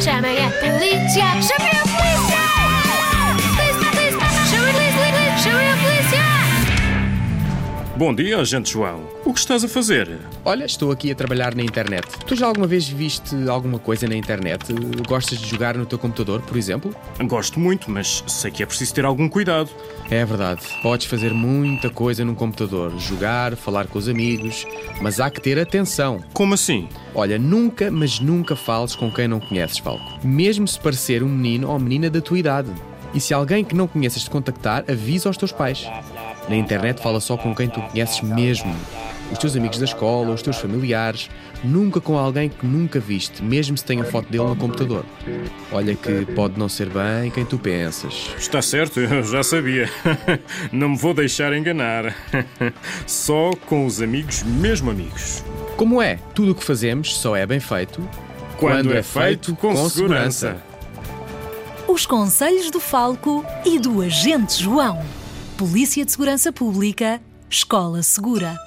Chamem a polícia! Chamem a polícia! Bom dia, agente João. O que estás a fazer? Olha, estou aqui a trabalhar na internet. Tu já alguma vez viste alguma coisa na internet? Gostas de jogar no teu computador, por exemplo? Gosto muito, mas sei que é preciso ter algum cuidado. É verdade. Podes fazer muita coisa num computador. Jogar, falar com os amigos. Mas há que ter atenção. Como assim? Olha, nunca, mas nunca fales com quem não conheces, Falco. Mesmo se parecer um menino ou menina da tua idade. E se alguém que não conheces te contactar, avisa aos teus pais. Na internet fala só com quem tu conheces mesmo. Os teus amigos da escola, os teus familiares. Nunca com alguém que nunca viste, mesmo se tenha foto dele no computador. Olha que pode não ser bem quem tu pensas. Está certo, eu já sabia. Não me vou deixar enganar. Só com os amigos, mesmo amigos. Como é? Tudo o que fazemos só é bem feito Quando é feito com segurança. Os Conselhos do Falco e do Agente João. Polícia de Segurança Pública, Escola Segura.